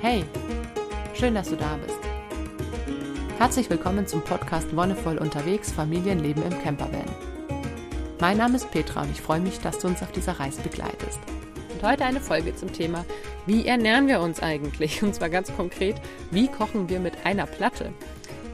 Hey, schön, dass du da bist. Herzlich willkommen zum Podcast Wonnevoll unterwegs Familienleben im Campervan. Mein Name ist Petra und ich freue mich, dass du uns auf dieser Reise begleitest. Und heute eine Folge zum Thema, wie ernähren wir uns eigentlich? Und zwar ganz konkret, wie kochen wir mit einer Platte?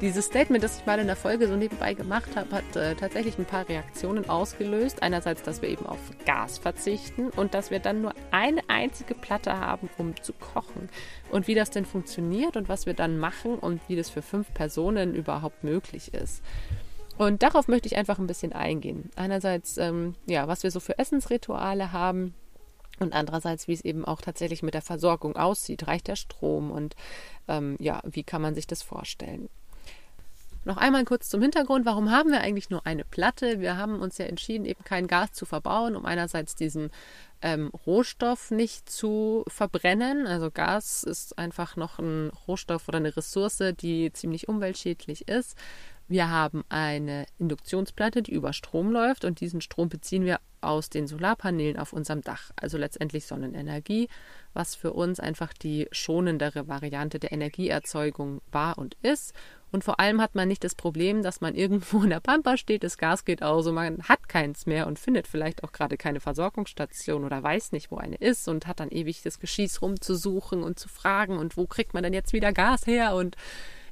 Dieses Statement, das ich mal in der Folge so nebenbei gemacht habe, hat äh, tatsächlich ein paar Reaktionen ausgelöst. Einerseits, dass wir eben auf Gas verzichten und dass wir dann nur eine einzige Platte haben, um zu kochen. Und wie das denn funktioniert und was wir dann machen und wie das für fünf Personen überhaupt möglich ist. Und darauf möchte ich einfach ein bisschen eingehen. Einerseits, ähm, ja, was wir so für Essensrituale haben, und andererseits, wie es eben auch tatsächlich mit der Versorgung aussieht. Reicht der Strom und ähm, ja, wie kann man sich das vorstellen? Noch einmal kurz zum Hintergrund, warum haben wir eigentlich nur eine Platte? Wir haben uns ja entschieden, eben kein Gas zu verbauen, um einerseits diesen ähm, Rohstoff nicht zu verbrennen. Also Gas ist einfach noch ein Rohstoff oder eine Ressource, die ziemlich umweltschädlich ist. Wir haben eine Induktionsplatte, die über Strom läuft und diesen Strom beziehen wir aus den Solarpanelen auf unserem Dach, also letztendlich Sonnenenergie, was für uns einfach die schonendere Variante der Energieerzeugung war und ist und vor allem hat man nicht das Problem, dass man irgendwo in der Pampa steht, das Gas geht aus und man hat keins mehr und findet vielleicht auch gerade keine Versorgungsstation oder weiß nicht, wo eine ist und hat dann ewig das Geschieß rumzusuchen und zu fragen und wo kriegt man denn jetzt wieder Gas her und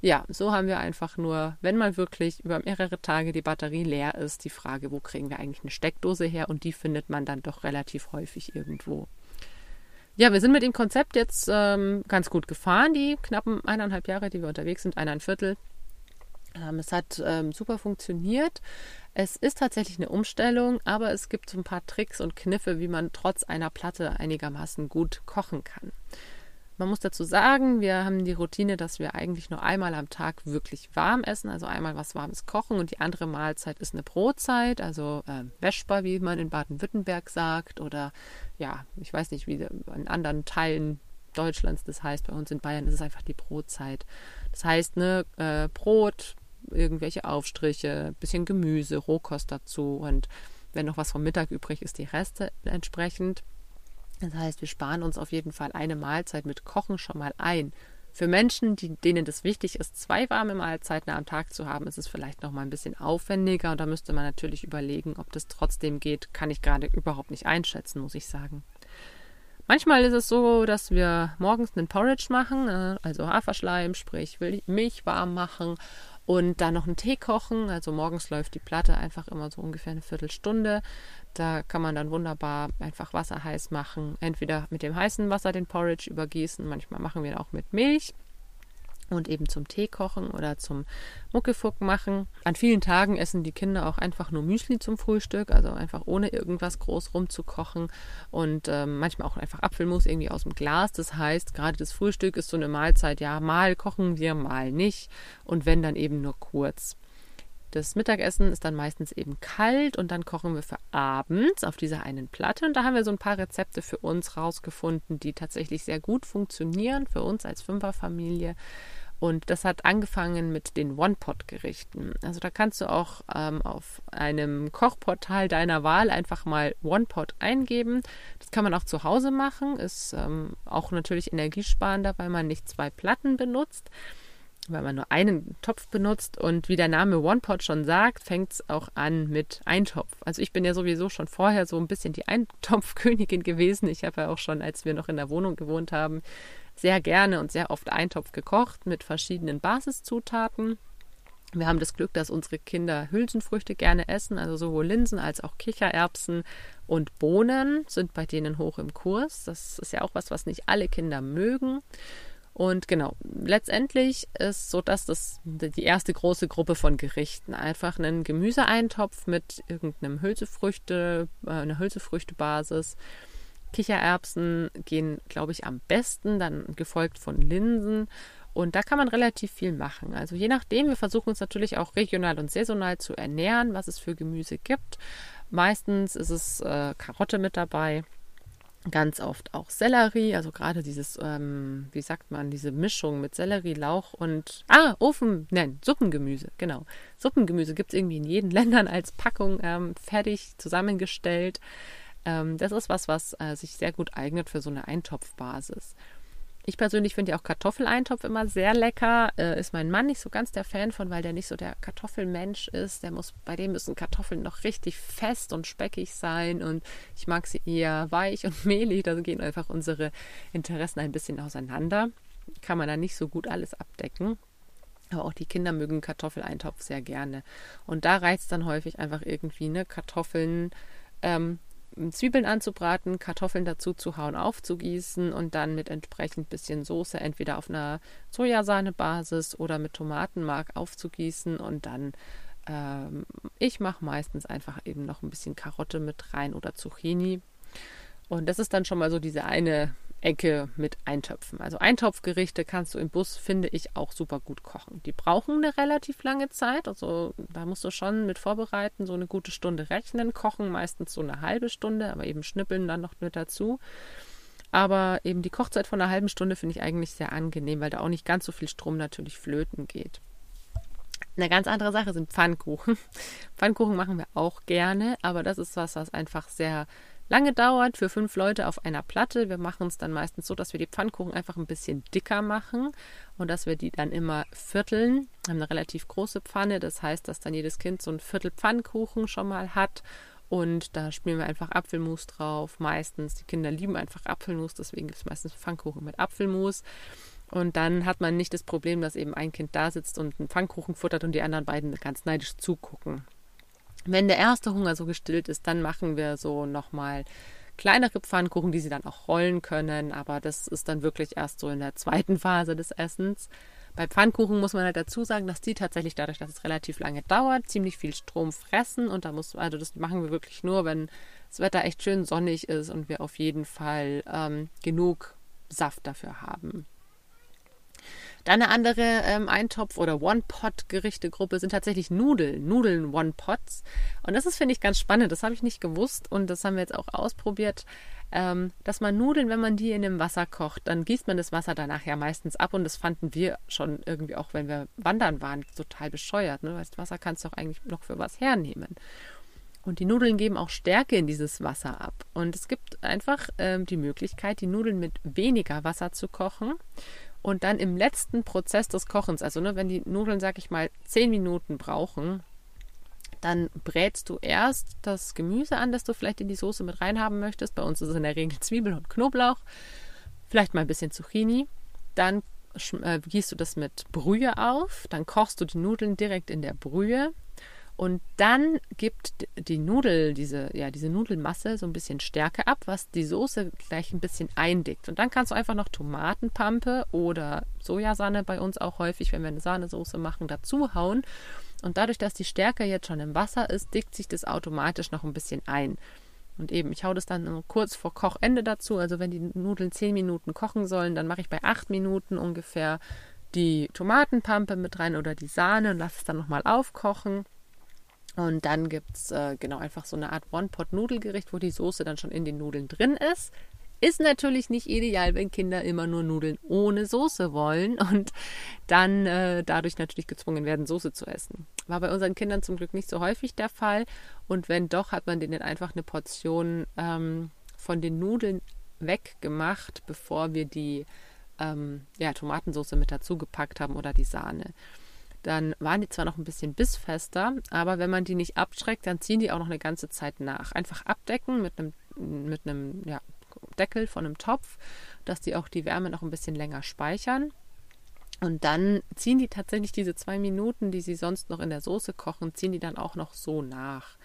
ja, so haben wir einfach nur, wenn mal wirklich über mehrere Tage die Batterie leer ist, die Frage, wo kriegen wir eigentlich eine Steckdose her und die findet man dann doch relativ häufig irgendwo. Ja, wir sind mit dem Konzept jetzt ähm, ganz gut gefahren, die knappen eineinhalb Jahre, die wir unterwegs sind, eineinviertel. Ähm, es hat ähm, super funktioniert. Es ist tatsächlich eine Umstellung, aber es gibt so ein paar Tricks und Kniffe, wie man trotz einer Platte einigermaßen gut kochen kann. Man muss dazu sagen, wir haben die Routine, dass wir eigentlich nur einmal am Tag wirklich warm essen, also einmal was Warmes kochen und die andere Mahlzeit ist eine Brotzeit, also äh, Wäschbar, wie man in Baden-Württemberg sagt, oder ja, ich weiß nicht, wie in anderen Teilen Deutschlands das heißt. Bei uns in Bayern ist es einfach die Brotzeit. Das heißt, ne, äh, Brot, irgendwelche Aufstriche, bisschen Gemüse, Rohkost dazu und wenn noch was vom Mittag übrig ist, die Reste entsprechend. Das heißt, wir sparen uns auf jeden Fall eine Mahlzeit mit Kochen schon mal ein. Für Menschen, die, denen das wichtig ist, zwei warme Mahlzeiten am Tag zu haben, ist es vielleicht noch mal ein bisschen aufwendiger und da müsste man natürlich überlegen, ob das trotzdem geht. Kann ich gerade überhaupt nicht einschätzen, muss ich sagen. Manchmal ist es so, dass wir morgens einen Porridge machen, äh, also Haferschleim, sprich Milch warm machen und dann noch einen Tee kochen. Also morgens läuft die Platte einfach immer so ungefähr eine Viertelstunde. Da kann man dann wunderbar einfach Wasser heiß machen. Entweder mit dem heißen Wasser den Porridge übergießen, manchmal machen wir auch mit Milch und eben zum Tee kochen oder zum Muckefuck machen. An vielen Tagen essen die Kinder auch einfach nur Müsli zum Frühstück, also einfach ohne irgendwas groß rumzukochen und ähm, manchmal auch einfach Apfelmus irgendwie aus dem Glas. Das heißt, gerade das Frühstück ist so eine Mahlzeit, ja, mal kochen wir, mal nicht und wenn dann eben nur kurz. Das Mittagessen ist dann meistens eben kalt und dann kochen wir für abends auf dieser einen Platte. Und da haben wir so ein paar Rezepte für uns rausgefunden, die tatsächlich sehr gut funktionieren für uns als Fünferfamilie. Und das hat angefangen mit den One-Pot-Gerichten. Also da kannst du auch ähm, auf einem Kochportal deiner Wahl einfach mal One-Pot eingeben. Das kann man auch zu Hause machen. Ist ähm, auch natürlich energiesparender, weil man nicht zwei Platten benutzt, weil man nur einen Topf benutzt. Und wie der Name One-Pot schon sagt, fängt es auch an mit Eintopf. Also ich bin ja sowieso schon vorher so ein bisschen die Eintopfkönigin gewesen. Ich habe ja auch schon, als wir noch in der Wohnung gewohnt haben, sehr gerne und sehr oft Eintopf gekocht mit verschiedenen Basiszutaten. Wir haben das Glück, dass unsere Kinder Hülsenfrüchte gerne essen, also sowohl Linsen als auch Kichererbsen und Bohnen sind bei denen hoch im Kurs. Das ist ja auch was, was nicht alle Kinder mögen. Und genau, letztendlich ist so, dass das die erste große Gruppe von Gerichten einfach einen Gemüseeintopf mit irgendeinem Hülsefrüchte, äh, einer Hülsefrüchtebasis Kichererbsen gehen, glaube ich, am besten, dann gefolgt von Linsen. Und da kann man relativ viel machen. Also je nachdem, wir versuchen uns natürlich auch regional und saisonal zu ernähren, was es für Gemüse gibt. Meistens ist es äh, Karotte mit dabei, ganz oft auch Sellerie, also gerade dieses, ähm, wie sagt man, diese Mischung mit Sellerie, Lauch und, ah, Ofen, nein, Suppengemüse, genau. Suppengemüse gibt es irgendwie in jeden Ländern als Packung ähm, fertig zusammengestellt. Ähm, das ist was, was äh, sich sehr gut eignet für so eine Eintopfbasis. Ich persönlich finde ja auch Kartoffeleintopf immer sehr lecker. Äh, ist mein Mann nicht so ganz der Fan von, weil der nicht so der Kartoffelmensch ist. Der muss, bei dem müssen Kartoffeln noch richtig fest und speckig sein und ich mag sie eher weich und mehlig. Da gehen einfach unsere Interessen ein bisschen auseinander. Kann man da nicht so gut alles abdecken. Aber auch die Kinder mögen Kartoffeleintopf sehr gerne. Und da reizt dann häufig einfach irgendwie ne, Kartoffeln ähm, Zwiebeln anzubraten, Kartoffeln dazu zu hauen, aufzugießen und dann mit entsprechend bisschen Soße entweder auf einer Sojasahnebasis oder mit Tomatenmark aufzugießen und dann ähm, ich mache meistens einfach eben noch ein bisschen Karotte mit rein oder Zucchini. Und das ist dann schon mal so diese eine Ecke mit Eintöpfen. Also Eintopfgerichte kannst du im Bus, finde ich, auch super gut kochen. Die brauchen eine relativ lange Zeit. Also da musst du schon mit vorbereiten, so eine gute Stunde rechnen. Kochen meistens so eine halbe Stunde, aber eben schnippeln dann noch mit dazu. Aber eben die Kochzeit von einer halben Stunde finde ich eigentlich sehr angenehm, weil da auch nicht ganz so viel Strom natürlich flöten geht. Eine ganz andere Sache sind Pfannkuchen. Pfannkuchen machen wir auch gerne, aber das ist was, was einfach sehr lange dauert für fünf Leute auf einer Platte. Wir machen es dann meistens so, dass wir die Pfannkuchen einfach ein bisschen dicker machen und dass wir die dann immer vierteln. Wir haben eine relativ große Pfanne, das heißt, dass dann jedes Kind so ein Viertel Pfannkuchen schon mal hat. Und da spielen wir einfach Apfelmus drauf. Meistens, die Kinder lieben einfach Apfelmus, deswegen gibt es meistens Pfannkuchen mit Apfelmus. Und dann hat man nicht das Problem, dass eben ein Kind da sitzt und einen Pfannkuchen futtert und die anderen beiden ganz neidisch zugucken. Wenn der erste Hunger so gestillt ist, dann machen wir so nochmal kleinere Pfannkuchen, die sie dann auch rollen können. Aber das ist dann wirklich erst so in der zweiten Phase des Essens. Bei Pfannkuchen muss man halt dazu sagen, dass die tatsächlich dadurch, dass es relativ lange dauert, ziemlich viel Strom fressen. Und da muss, also das machen wir wirklich nur, wenn das Wetter echt schön sonnig ist und wir auf jeden Fall ähm, genug Saft dafür haben. Dann eine andere ähm, Eintopf- oder One-Pot-Gerichtegruppe sind tatsächlich Nudeln, Nudeln One-Pots. Und das ist, finde ich, ganz spannend. Das habe ich nicht gewusst und das haben wir jetzt auch ausprobiert, ähm, dass man Nudeln, wenn man die in dem Wasser kocht, dann gießt man das Wasser danach ja meistens ab und das fanden wir schon irgendwie auch, wenn wir wandern waren, total bescheuert. Ne? Weil das Wasser kannst du auch eigentlich noch für was hernehmen. Und die Nudeln geben auch Stärke in dieses Wasser ab. Und es gibt einfach ähm, die Möglichkeit, die Nudeln mit weniger Wasser zu kochen und dann im letzten Prozess des Kochens, also ne, wenn die Nudeln, sag ich mal, zehn Minuten brauchen, dann brätst du erst das Gemüse an, das du vielleicht in die Soße mit reinhaben möchtest. Bei uns ist es in der Regel Zwiebel und Knoblauch, vielleicht mal ein bisschen Zucchini. Dann äh, gießt du das mit Brühe auf, dann kochst du die Nudeln direkt in der Brühe und dann gibt die Nudel, diese, ja, diese Nudelmasse so ein bisschen Stärke ab, was die Soße gleich ein bisschen eindickt. Und dann kannst du einfach noch Tomatenpampe oder Sojasahne bei uns auch häufig, wenn wir eine Sahnesoße machen, dazu hauen. Und dadurch, dass die Stärke jetzt schon im Wasser ist, dickt sich das automatisch noch ein bisschen ein. Und eben, ich hau das dann kurz vor Kochende dazu. Also wenn die Nudeln 10 Minuten kochen sollen, dann mache ich bei 8 Minuten ungefähr die Tomatenpampe mit rein oder die Sahne und lasse es dann nochmal aufkochen. Und dann gibt es äh, genau einfach so eine Art One-Pot-Nudelgericht, wo die Soße dann schon in den Nudeln drin ist. Ist natürlich nicht ideal, wenn Kinder immer nur Nudeln ohne Soße wollen und dann äh, dadurch natürlich gezwungen werden, Soße zu essen. War bei unseren Kindern zum Glück nicht so häufig der Fall. Und wenn doch, hat man denen einfach eine Portion ähm, von den Nudeln weggemacht, bevor wir die ähm, ja, Tomatensauce mit dazu gepackt haben oder die Sahne dann waren die zwar noch ein bisschen bissfester, aber wenn man die nicht abschreckt, dann ziehen die auch noch eine ganze Zeit nach. Einfach abdecken mit einem, mit einem ja, Deckel von einem Topf, dass die auch die Wärme noch ein bisschen länger speichern. Und dann ziehen die tatsächlich diese zwei Minuten, die sie sonst noch in der Soße kochen, ziehen die dann auch noch so nach.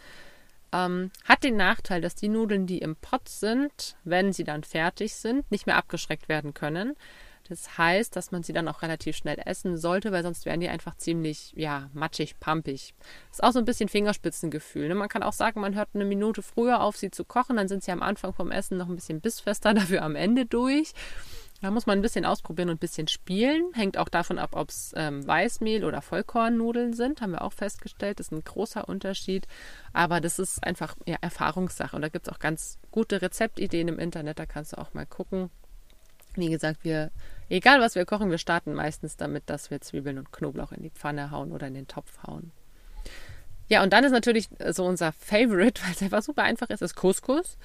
Ähm, hat den Nachteil, dass die Nudeln, die im Pott sind, wenn sie dann fertig sind, nicht mehr abgeschreckt werden können. Das heißt, dass man sie dann auch relativ schnell essen sollte, weil sonst wären die einfach ziemlich, ja, matschig, pampig. Ist auch so ein bisschen Fingerspitzengefühl. Ne? Man kann auch sagen, man hört eine Minute früher auf, sie zu kochen, dann sind sie am Anfang vom Essen noch ein bisschen bissfester, dafür am Ende durch. Da muss man ein bisschen ausprobieren und ein bisschen spielen. Hängt auch davon ab, ob es ähm, Weißmehl oder Vollkornnudeln sind. Haben wir auch festgestellt. Das ist ein großer Unterschied. Aber das ist einfach ja, Erfahrungssache. Und da gibt es auch ganz gute Rezeptideen im Internet. Da kannst du auch mal gucken. Wie gesagt, wir, egal was wir kochen, wir starten meistens damit, dass wir Zwiebeln und Knoblauch in die Pfanne hauen oder in den Topf hauen. Ja, und dann ist natürlich so unser Favorite, weil es einfach super einfach ist, ist Couscous.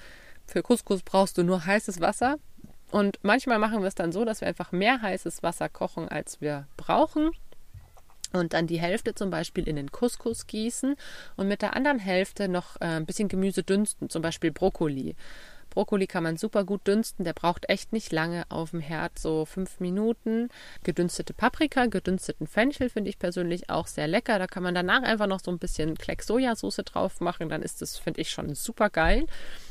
Für Couscous brauchst du nur heißes Wasser Und manchmal machen wir es dann so, dass wir einfach mehr heißes Wasser kochen, als wir brauchen und dann die Hälfte zum Beispiel in den Couscous gießen und mit der anderen Hälfte noch äh, ein bisschen Gemüse dünsten, zum Beispiel Brokkoli. Brokkoli kann man super gut dünsten, der braucht echt nicht lange auf dem Herd, so fünf Minuten. Gedünstete Paprika, gedünsteten Fenchel finde ich persönlich auch sehr lecker. Da kann man danach einfach noch so ein bisschen Kleck Sojasauce drauf machen, dann ist das, finde ich, schon super geil.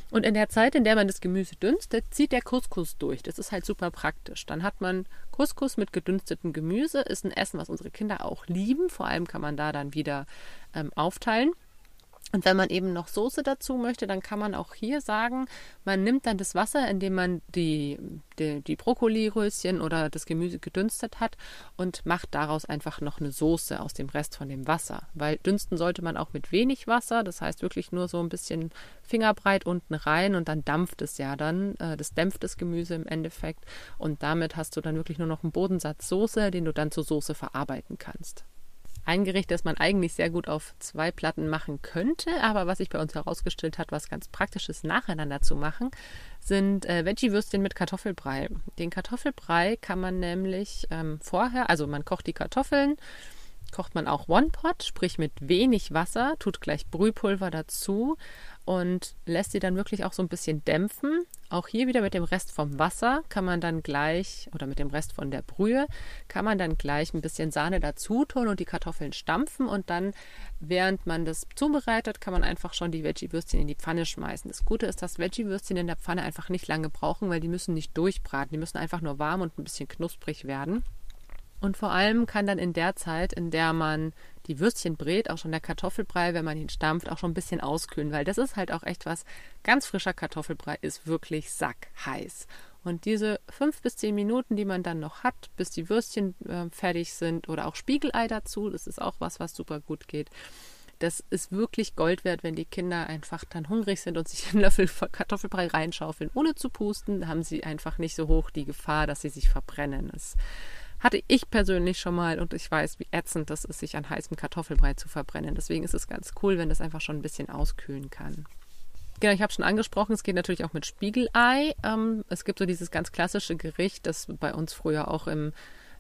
Und in der Zeit, in der man das Gemüse dünstet, zieht der Couscous durch. Das ist halt super praktisch. Dann hat man Couscous mit gedünstetem Gemüse. Ist ein Essen, was unsere Kinder auch lieben. Vor allem kann man da dann wieder ähm, aufteilen. Und wenn man eben noch Soße dazu möchte, dann kann man auch hier sagen, man nimmt dann das Wasser, in dem man die, die, die Brokkoliröschen oder das Gemüse gedünstet hat und macht daraus einfach noch eine Soße aus dem Rest von dem Wasser. Weil dünsten sollte man auch mit wenig Wasser, das heißt wirklich nur so ein bisschen fingerbreit unten rein und dann dampft es ja dann. Äh, das dämpft das Gemüse im Endeffekt und damit hast du dann wirklich nur noch einen Bodensatz Soße, den du dann zur Soße verarbeiten kannst. Ein Gericht, das man eigentlich sehr gut auf zwei Platten machen könnte, aber was sich bei uns herausgestellt hat, was ganz praktisches nacheinander zu machen, sind äh, Veggie-Würstchen mit Kartoffelbrei. Den Kartoffelbrei kann man nämlich ähm, vorher, also man kocht die Kartoffeln, kocht man auch One-Pot, sprich mit wenig Wasser, tut gleich Brühpulver dazu und lässt sie dann wirklich auch so ein bisschen dämpfen. Auch hier wieder mit dem Rest vom Wasser kann man dann gleich, oder mit dem Rest von der Brühe, kann man dann gleich ein bisschen Sahne dazu tun und die Kartoffeln stampfen und dann, während man das zubereitet, kann man einfach schon die Veggie-Würstchen in die Pfanne schmeißen. Das Gute ist, dass Veggie-Würstchen in der Pfanne einfach nicht lange brauchen, weil die müssen nicht durchbraten, die müssen einfach nur warm und ein bisschen knusprig werden. Und vor allem kann dann in der Zeit, in der man die Würstchen brät, auch schon der Kartoffelbrei, wenn man ihn stampft, auch schon ein bisschen auskühlen, weil das ist halt auch echt was. Ganz frischer Kartoffelbrei ist wirklich sackheiß. Und diese fünf bis zehn Minuten, die man dann noch hat, bis die Würstchen äh, fertig sind oder auch Spiegelei dazu, das ist auch was, was super gut geht. Das ist wirklich Gold wert, wenn die Kinder einfach dann hungrig sind und sich einen Löffel Kartoffelbrei reinschaufeln, ohne zu pusten, haben sie einfach nicht so hoch die Gefahr, dass sie sich verbrennen. Das hatte ich persönlich schon mal und ich weiß, wie ätzend das ist, sich an heißem Kartoffelbrei zu verbrennen. Deswegen ist es ganz cool, wenn das einfach schon ein bisschen auskühlen kann. Genau, ich habe schon angesprochen, es geht natürlich auch mit Spiegelei. Ähm, es gibt so dieses ganz klassische Gericht, das bei uns früher auch im,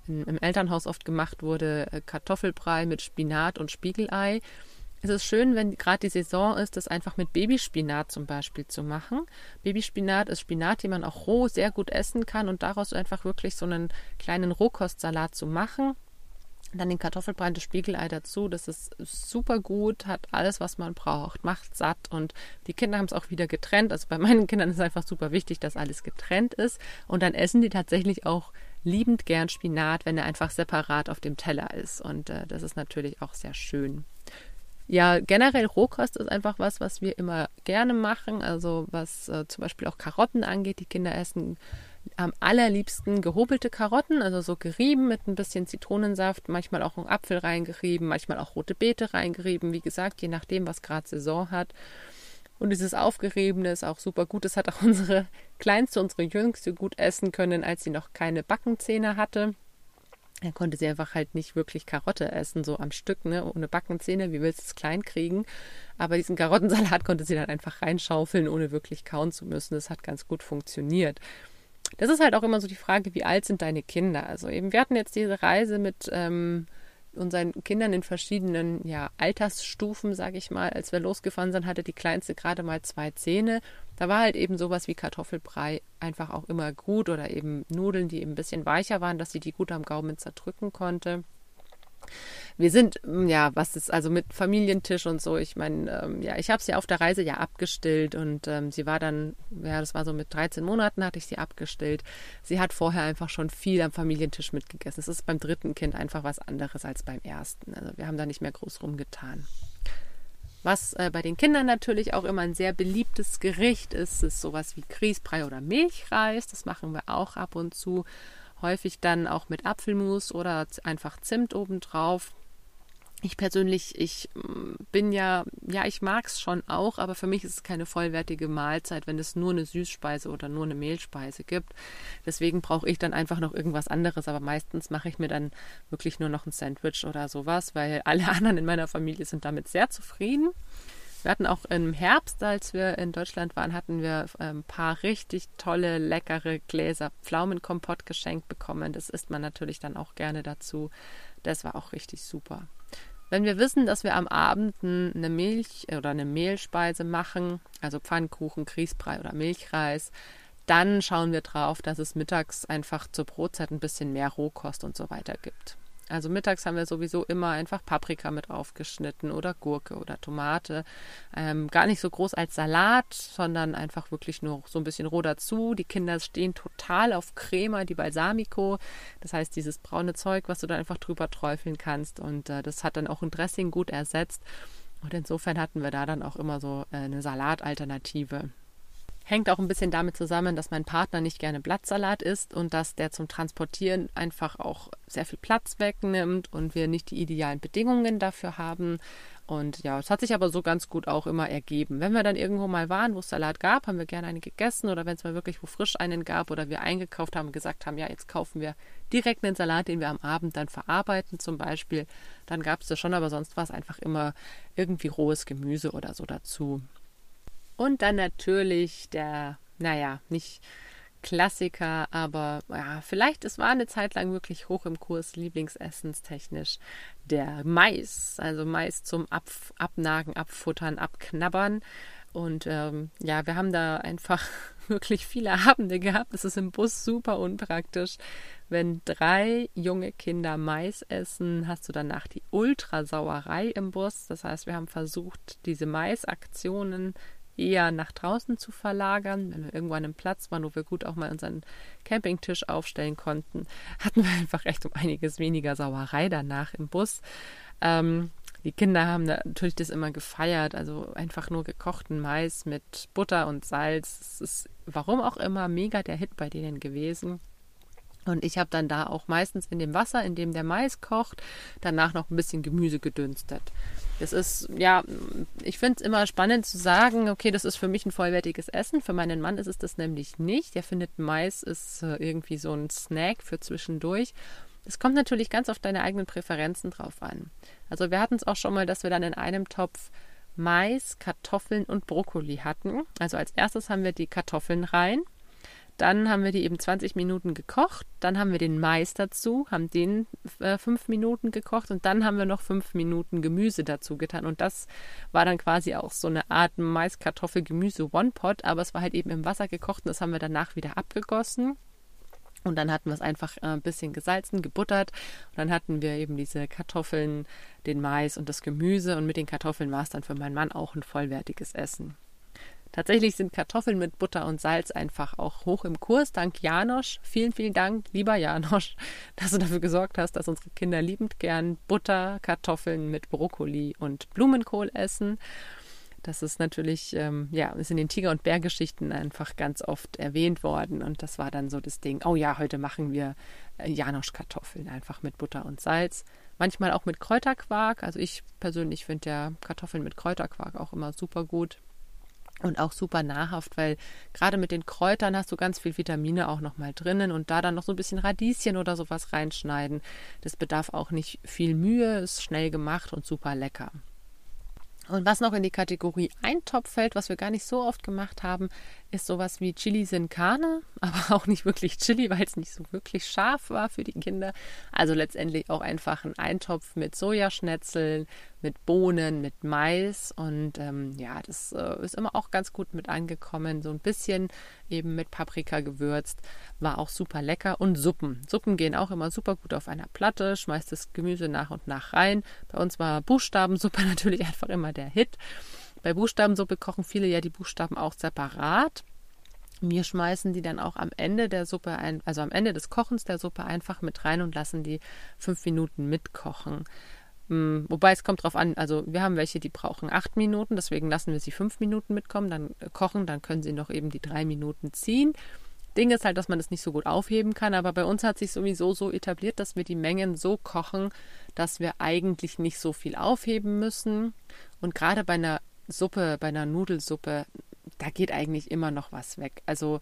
im Elternhaus oft gemacht wurde, äh, Kartoffelbrei mit Spinat und Spiegelei. Es ist schön, wenn gerade die Saison ist, das einfach mit Babyspinat zum Beispiel zu machen. Babyspinat ist Spinat, den man auch roh sehr gut essen kann und daraus einfach wirklich so einen kleinen Rohkostsalat zu machen. Dann den Kartoffelbrei und das Spiegelei dazu. Das ist super gut, hat alles, was man braucht, macht satt und die Kinder haben es auch wieder getrennt. Also bei meinen Kindern ist es einfach super wichtig, dass alles getrennt ist. Und dann essen die tatsächlich auch liebend gern Spinat, wenn er einfach separat auf dem Teller ist. Und äh, das ist natürlich auch sehr schön. Ja, generell Rohkost ist einfach was, was wir immer gerne machen. Also was äh, zum Beispiel auch Karotten angeht. Die Kinder essen am allerliebsten gehobelte Karotten, also so gerieben mit ein bisschen Zitronensaft, manchmal auch einen Apfel reingerieben, manchmal auch rote Beete reingerieben. Wie gesagt, je nachdem, was gerade Saison hat. Und dieses Aufgeriebene ist auch super gut. Das hat auch unsere Kleinste, unsere Jüngste gut essen können, als sie noch keine Backenzähne hatte. Er konnte sie einfach halt nicht wirklich Karotte essen, so am Stück, ne, ohne Backenzähne. Wie willst du es klein kriegen? Aber diesen Karottensalat konnte sie dann einfach reinschaufeln, ohne wirklich kauen zu müssen. Das hat ganz gut funktioniert. Das ist halt auch immer so die Frage, wie alt sind deine Kinder? Also eben, wir hatten jetzt diese Reise mit ähm, unseren Kindern in verschiedenen ja, Altersstufen, sage ich mal. Als wir losgefahren sind, hatte die Kleinste gerade mal zwei Zähne. Da war halt eben sowas wie Kartoffelbrei einfach auch immer gut oder eben Nudeln, die eben ein bisschen weicher waren, dass sie die gut am Gaumen zerdrücken konnte wir sind, mm, ja, was ist also mit Familientisch und so, ich meine, ähm, ja, ich habe sie auf der Reise ja abgestillt und ähm, sie war dann, ja, das war so mit 13 Monaten hatte ich sie abgestillt. Sie hat vorher einfach schon viel am Familientisch mitgegessen. Es ist beim dritten Kind einfach was anderes als beim ersten. Also wir haben da nicht mehr groß rumgetan. Was äh, bei den Kindern natürlich auch immer ein sehr beliebtes Gericht ist, ist sowas wie Grießbrei oder Milchreis. Das machen wir auch ab und zu häufig dann auch mit Apfelmus oder einfach Zimt obendrauf. Ich persönlich, ich mm, bin ja, ja, ich mag es schon auch, aber für mich ist es keine vollwertige Mahlzeit, wenn es nur eine Süßspeise oder nur eine Mehlspeise gibt. Deswegen brauche ich dann einfach noch irgendwas anderes, aber meistens mache ich mir dann wirklich nur noch ein Sandwich oder sowas, weil alle anderen in meiner Familie sind damit sehr zufrieden. Wir hatten auch im Herbst, als wir in Deutschland waren, hatten wir ein ähm, paar richtig tolle, leckere Gläser Pflaumenkompott geschenkt bekommen. Das isst man natürlich dann auch gerne dazu. Das war auch richtig super. Wenn wir wissen, dass wir am Abend eine Milch oder eine Mehlspeise machen, also Pfannkuchen, Grießbrei oder Milchreis, dann schauen wir drauf, dass es mittags einfach zur Brotzeit ein bisschen mehr Rohkost und so weiter gibt. Also mittags haben wir sowieso immer einfach Paprika mit aufgeschnitten oder Gurke oder Tomate. Ähm, gar nicht so groß als Salat, sondern einfach wirklich nur so ein bisschen roh dazu. Die Kinder stehen total auf Crema, die Balsamico. Das heißt, dieses braune Zeug, was du da einfach drüber träufeln kannst. Und äh, das hat dann auch ein Dressing gut ersetzt. Und insofern hatten wir da dann auch immer so äh, eine Salatalternative. Hängt auch ein bisschen damit zusammen, dass mein Partner nicht gerne Blattsalat isst und dass der zum Transportieren einfach auch sehr viel Platz wegnimmt und wir nicht die idealen Bedingungen dafür haben. Und ja, es hat sich aber so ganz gut auch immer ergeben. Wenn wir dann irgendwo mal waren, wo es Salat gab, haben wir gerne einen gegessen oder wenn es mal wirklich wo frisch einen gab oder wir eingekauft haben gesagt haben, ja, jetzt kaufen wir direkt einen Salat, den wir am Abend dann verarbeiten zum Beispiel, dann gab es das schon, aber sonst war es einfach immer irgendwie rohes Gemüse oder so dazu. Und dann natürlich der, naja, nicht Klassiker, aber ja, vielleicht, es war eine Zeit lang wirklich hoch im Kurs, Lieblingsessenstechnisch, der Mais. Also Mais zum Ab Abnagen, Abfuttern, Abknabbern. Und ähm, ja, wir haben da einfach wirklich viele Abende gehabt. Es ist im Bus super unpraktisch. Wenn drei junge Kinder Mais essen, hast du danach die Ultrasauerei im Bus. Das heißt, wir haben versucht, diese Maisaktionen eher nach draußen zu verlagern. Wenn wir irgendwo an einem Platz waren, wo wir gut auch mal unseren Campingtisch aufstellen konnten, hatten wir einfach echt um einiges weniger Sauerei danach im Bus. Ähm, die Kinder haben natürlich das immer gefeiert, also einfach nur gekochten Mais mit Butter und Salz. Es ist, warum auch immer, mega der Hit bei denen gewesen. Und ich habe dann da auch meistens in dem Wasser, in dem der Mais kocht, danach noch ein bisschen Gemüse gedünstet. Das ist, ja, ich finde es immer spannend zu sagen, okay, das ist für mich ein vollwertiges Essen. Für meinen Mann ist es das nämlich nicht. Der findet Mais ist äh, irgendwie so ein Snack für zwischendurch. Es kommt natürlich ganz auf deine eigenen Präferenzen drauf an. Also wir hatten es auch schon mal, dass wir dann in einem Topf Mais, Kartoffeln und Brokkoli hatten. Also als erstes haben wir die Kartoffeln rein dann haben wir die eben 20 Minuten gekocht. Dann haben wir den Mais dazu, haben den äh, fünf Minuten gekocht und dann haben wir noch fünf Minuten Gemüse dazu getan. Und das war dann quasi auch so eine Art Mais, Kartoffel, Gemüse One-Pot, aber es war halt eben im Wasser gekocht und das haben wir danach wieder abgegossen. Und dann hatten wir es einfach äh, ein bisschen gesalzen, gebuttert. Und dann hatten wir eben diese Kartoffeln, den Mais und das Gemüse. Und mit den Kartoffeln war es dann für meinen Mann auch ein vollwertiges Essen. Tatsächlich sind Kartoffeln mit Butter und Salz einfach auch hoch im Kurs. Dank Janosch. Vielen, vielen Dank, lieber Janosch, dass du dafür gesorgt hast, dass unsere Kinder liebend gern Butter, Kartoffeln mit Brokkoli und Blumenkohl essen. Das ist natürlich, ähm, ja, ist in den Tiger- und Bärgeschichten einfach ganz oft erwähnt worden. Und das war dann so das Ding, oh ja, heute machen wir äh, Janosch-Kartoffeln einfach mit Butter und Salz. Manchmal auch mit Kräuterquark. Also ich persönlich finde ja Kartoffeln mit Kräuterquark auch immer super gut und auch super nahrhaft, weil gerade mit den Kräutern hast du ganz viel Vitamine auch nochmal drinnen und da dann noch so ein bisschen Radieschen oder sowas reinschneiden. Das bedarf auch nicht viel Mühe, ist schnell gemacht und super lecker. Und was noch in die Kategorie Eintopf fällt, was wir gar nicht so oft gemacht haben, ist sowas wie Chili sin Carne, aber auch nicht wirklich Chili, weil es nicht so wirklich scharf war für die Kinder. Also letztendlich auch einfach ein Eintopf mit Sojaschnetzeln, mit Bohnen, mit Mais und ähm, ja, das äh, ist immer auch ganz gut mit angekommen. So ein bisschen eben mit Paprika gewürzt, war auch super lecker und Suppen. Suppen gehen auch immer super gut auf einer Platte, schmeißt das Gemüse nach und nach rein. Bei uns war Buchstabensuppe natürlich einfach immer der Hit. Bei Buchstabensuppe kochen viele ja die Buchstaben auch separat. Wir schmeißen die dann auch am Ende der Suppe ein, also am Ende des Kochens der Suppe einfach mit rein und lassen die fünf Minuten mitkochen. Hm, wobei es kommt drauf an, also wir haben welche, die brauchen acht Minuten, deswegen lassen wir sie fünf Minuten mitkommen, dann äh, kochen, dann können sie noch eben die drei Minuten ziehen. Ding ist halt, dass man das nicht so gut aufheben kann, aber bei uns hat sich sowieso so etabliert, dass wir die Mengen so kochen, dass wir eigentlich nicht so viel aufheben müssen. Und gerade bei einer Suppe, bei einer Nudelsuppe, da geht eigentlich immer noch was weg. Also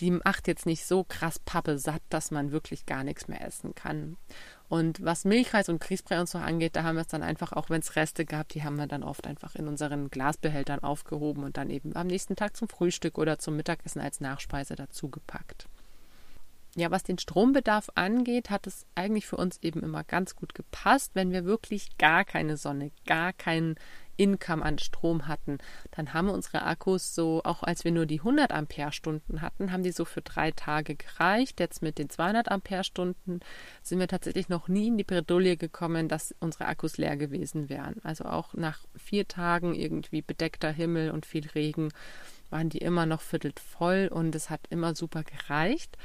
die macht jetzt nicht so krass Pappe satt, dass man wirklich gar nichts mehr essen kann. Und was Milchreis und Grießbrei und so angeht, da haben wir es dann einfach, auch wenn es Reste gab, die haben wir dann oft einfach in unseren Glasbehältern aufgehoben und dann eben am nächsten Tag zum Frühstück oder zum Mittagessen als Nachspeise dazu gepackt. Ja, was den Strombedarf angeht, hat es eigentlich für uns eben immer ganz gut gepasst. Wenn wir wirklich gar keine Sonne, gar keinen Income an Strom hatten, dann haben unsere Akkus so, auch als wir nur die 100 Ampere-Stunden hatten, haben die so für drei Tage gereicht. Jetzt mit den 200 Ampere-Stunden sind wir tatsächlich noch nie in die Bredouille gekommen, dass unsere Akkus leer gewesen wären. Also auch nach vier Tagen irgendwie bedeckter Himmel und viel Regen waren die immer noch viertelt voll und es hat immer super gereicht.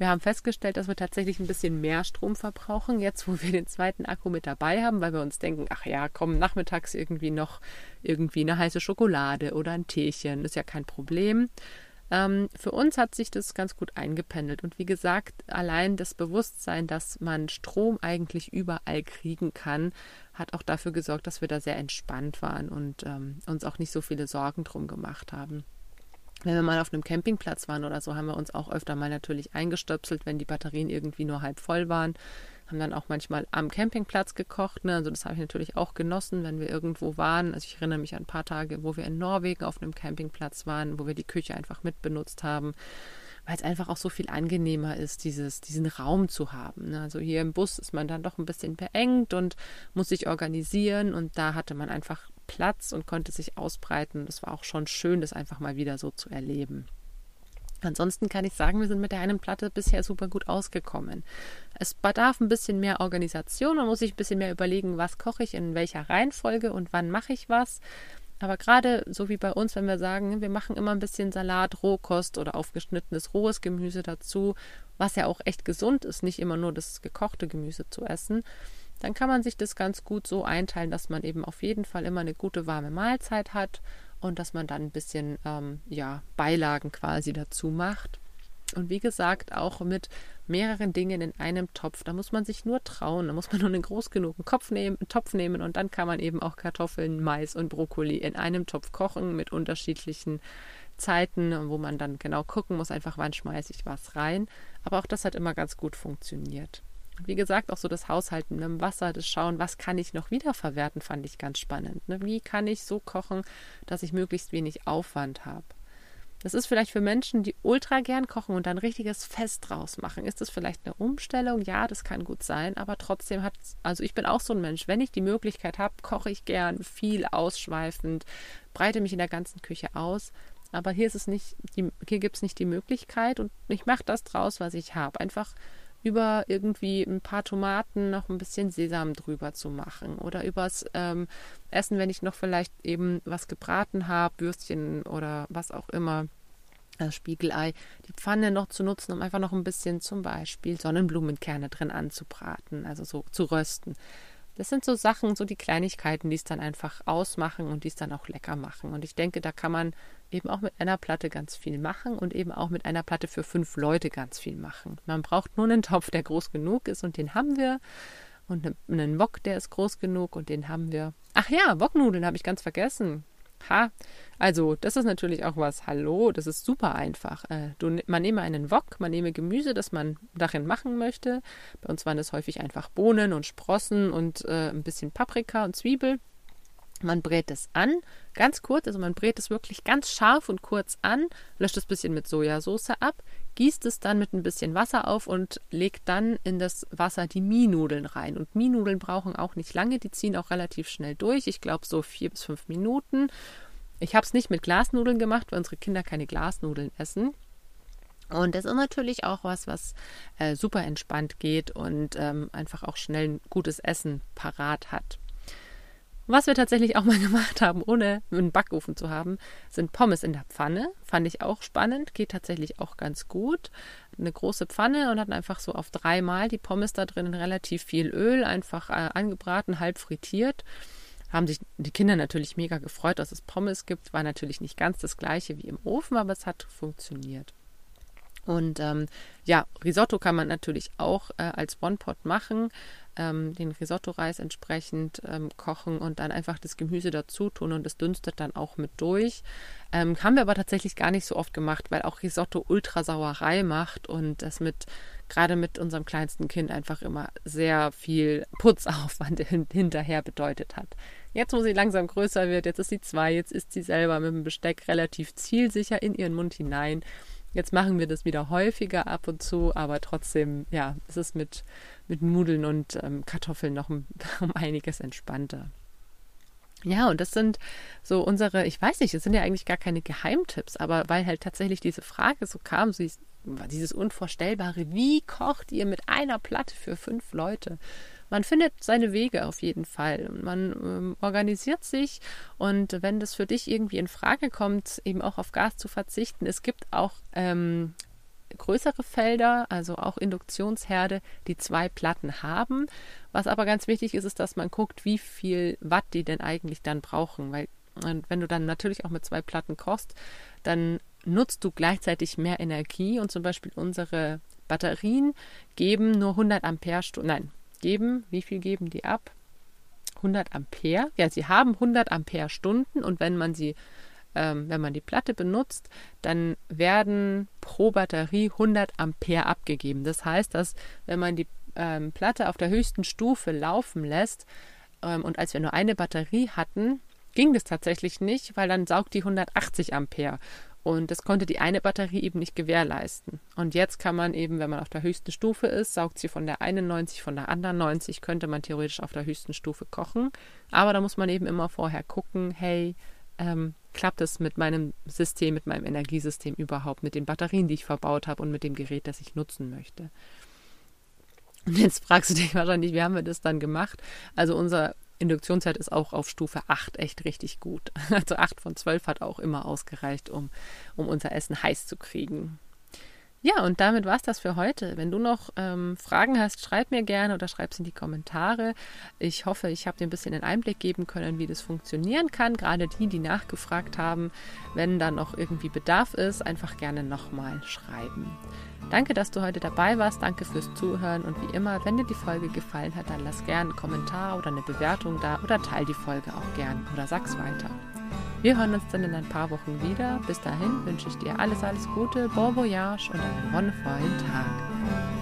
Wir haben festgestellt, dass wir tatsächlich ein bisschen mehr Strom verbrauchen, jetzt wo wir den zweiten Akku mit dabei haben, weil wir uns denken, ach ja, komm, nachmittags irgendwie noch irgendwie eine heiße Schokolade oder ein Teechen, ist ja kein Problem. Ähm, für uns hat sich das ganz gut eingependelt. Und wie gesagt, allein das Bewusstsein, dass man Strom eigentlich überall kriegen kann, hat auch dafür gesorgt, dass wir da sehr entspannt waren und ähm, uns auch nicht so viele Sorgen drum gemacht haben wenn wir mal auf einem Campingplatz waren oder so, haben wir uns auch öfter mal natürlich eingestöpselt, wenn die Batterien irgendwie nur halb voll waren. Haben dann auch manchmal am Campingplatz gekocht. Ne? Also das habe ich natürlich auch genossen, wenn wir irgendwo waren. Also ich erinnere mich an ein paar Tage, wo wir in Norwegen auf einem Campingplatz waren, wo wir die Küche einfach mitbenutzt haben weil es einfach auch so viel angenehmer ist, dieses, diesen Raum zu haben. Ne? Also hier im Bus ist man dann doch ein bisschen beengt und muss sich organisieren und da hatte man einfach Platz und konnte sich ausbreiten. Das war auch schon schön, das einfach mal wieder so zu erleben. Ansonsten kann ich sagen, wir sind mit der einen Platte bisher super gut ausgekommen. Es bedarf ein bisschen mehr Organisation, man muss sich ein bisschen mehr überlegen, was koche ich in welcher Reihenfolge und wann mache ich was. Aber gerade so wie bei uns, wenn wir sagen, wir machen immer ein bisschen Salat, Rohkost oder aufgeschnittenes rohes Gemüse dazu, was ja auch echt gesund ist, nicht immer nur das gekochte Gemüse zu essen, dann kann man sich das ganz gut so einteilen, dass man eben auf jeden Fall immer eine gute warme Mahlzeit hat und dass man dann ein bisschen ähm, ja, Beilagen quasi dazu macht. Und wie gesagt, auch mit mehreren Dingen in einem Topf. Da muss man sich nur trauen. Da muss man nur einen groß genugen Kopf nehmen, Topf nehmen und dann kann man eben auch Kartoffeln, Mais und Brokkoli in einem Topf kochen mit unterschiedlichen Zeiten, wo man dann genau gucken muss, einfach wann schmeiße ich was rein. Aber auch das hat immer ganz gut funktioniert. Wie gesagt, auch so das Haushalten mit dem Wasser, das Schauen, was kann ich noch wiederverwerten, fand ich ganz spannend. Ne? Wie kann ich so kochen, dass ich möglichst wenig Aufwand habe? Das ist vielleicht für Menschen, die ultra gern kochen und dann richtiges Fest draus machen. Ist das vielleicht eine Umstellung? Ja, das kann gut sein, aber trotzdem hat, also ich bin auch so ein Mensch, wenn ich die Möglichkeit habe, koche ich gern viel ausschweifend, breite mich in der ganzen Küche aus. Aber hier ist es nicht, die, hier gibt es nicht die Möglichkeit und ich mache das draus, was ich habe. Einfach über irgendwie ein paar Tomaten noch ein bisschen Sesam drüber zu machen oder übers ähm, Essen, wenn ich noch vielleicht eben was gebraten habe, Würstchen oder was auch immer, das Spiegelei, die Pfanne noch zu nutzen, um einfach noch ein bisschen zum Beispiel Sonnenblumenkerne drin anzubraten, also so zu rösten. Das sind so Sachen, so die Kleinigkeiten, die es dann einfach ausmachen und die es dann auch lecker machen. Und ich denke, da kann man eben auch mit einer Platte ganz viel machen und eben auch mit einer Platte für fünf Leute ganz viel machen. Man braucht nur einen Topf, der groß genug ist und den haben wir. Und ne, einen Wok, der ist groß genug und den haben wir. Ach ja, Woknudeln habe ich ganz vergessen. Ha, also das ist natürlich auch was. Hallo, das ist super einfach. Äh, du, man nehme einen Wok, man nehme Gemüse, das man darin machen möchte. Bei uns waren es häufig einfach Bohnen und Sprossen und äh, ein bisschen Paprika und Zwiebel. Man brät es an, ganz kurz, also man brät es wirklich ganz scharf und kurz an, löscht es ein bisschen mit Sojasauce ab, gießt es dann mit ein bisschen Wasser auf und legt dann in das Wasser die Mienudeln rein. Und Mienudeln brauchen auch nicht lange, die ziehen auch relativ schnell durch. Ich glaube so vier bis fünf Minuten. Ich habe es nicht mit Glasnudeln gemacht, weil unsere Kinder keine Glasnudeln essen. Und das ist natürlich auch was, was äh, super entspannt geht und ähm, einfach auch schnell ein gutes Essen parat hat. Was wir tatsächlich auch mal gemacht haben, ohne einen Backofen zu haben, sind Pommes in der Pfanne. Fand ich auch spannend, geht tatsächlich auch ganz gut. Eine große Pfanne und hatten einfach so auf dreimal die Pommes da drin in relativ viel Öl, einfach äh, angebraten, halb frittiert. Haben sich die Kinder natürlich mega gefreut, dass es Pommes gibt. War natürlich nicht ganz das gleiche wie im Ofen, aber es hat funktioniert. Und ähm, ja, Risotto kann man natürlich auch äh, als One-Pot machen, ähm, den Risotto-Reis entsprechend ähm, kochen und dann einfach das Gemüse dazu tun und es dünstet dann auch mit durch. Ähm, haben wir aber tatsächlich gar nicht so oft gemacht, weil auch Risotto Ultrasauerei macht und das mit gerade mit unserem kleinsten Kind einfach immer sehr viel Putzaufwand hinterher bedeutet hat. Jetzt, wo sie langsam größer wird, jetzt ist sie zwei, jetzt ist sie selber mit dem Besteck relativ zielsicher in ihren Mund hinein. Jetzt machen wir das wieder häufiger ab und zu, aber trotzdem, ja, es ist mit, mit Nudeln und ähm, Kartoffeln noch um, einiges entspannter. Ja, und das sind so unsere, ich weiß nicht, es sind ja eigentlich gar keine Geheimtipps, aber weil halt tatsächlich diese Frage so kam, so dieses Unvorstellbare, wie kocht ihr mit einer Platte für fünf Leute? Man findet seine Wege auf jeden Fall. Man ähm, organisiert sich und wenn das für dich irgendwie in Frage kommt, eben auch auf Gas zu verzichten, es gibt auch ähm, größere Felder, also auch Induktionsherde, die zwei Platten haben. Was aber ganz wichtig ist, ist, dass man guckt, wie viel Watt die denn eigentlich dann brauchen. Weil wenn du dann natürlich auch mit zwei Platten kochst, dann nutzt du gleichzeitig mehr Energie und zum Beispiel unsere Batterien geben nur 100 Ampere Stunden, nein, geben, wie viel geben die ab? 100 Ampere. Ja, sie haben 100 Ampere Stunden und wenn man sie ähm, wenn man die Platte benutzt, dann werden pro Batterie 100 Ampere abgegeben. Das heißt, dass wenn man die ähm, Platte auf der höchsten Stufe laufen lässt ähm, und als wir nur eine Batterie hatten, ging das tatsächlich nicht, weil dann saugt die 180 Ampere. Und das konnte die eine Batterie eben nicht gewährleisten. Und jetzt kann man eben, wenn man auf der höchsten Stufe ist, saugt sie von der einen 90, von der anderen 90, könnte man theoretisch auf der höchsten Stufe kochen. Aber da muss man eben immer vorher gucken, hey, ähm, klappt es mit meinem System, mit meinem Energiesystem überhaupt, mit den Batterien, die ich verbaut habe und mit dem Gerät, das ich nutzen möchte. Und jetzt fragst du dich wahrscheinlich, wie haben wir das dann gemacht? Also unser Induktionszeit ist auch auf Stufe 8 echt richtig gut. Also 8 von 12 hat auch immer ausgereicht, um, um unser Essen heiß zu kriegen. Ja, und damit war es das für heute. Wenn du noch ähm, Fragen hast, schreib mir gerne oder schreib es in die Kommentare. Ich hoffe, ich habe dir ein bisschen einen Einblick geben können, wie das funktionieren kann. Gerade die, die nachgefragt haben, wenn da noch irgendwie Bedarf ist, einfach gerne nochmal schreiben. Danke, dass du heute dabei warst. Danke fürs Zuhören. Und wie immer, wenn dir die Folge gefallen hat, dann lass gerne einen Kommentar oder eine Bewertung da oder teil die Folge auch gern oder sag's weiter. Wir hören uns dann in ein paar Wochen wieder. Bis dahin wünsche ich dir alles, alles Gute, bon voyage und einen wundervollen Tag.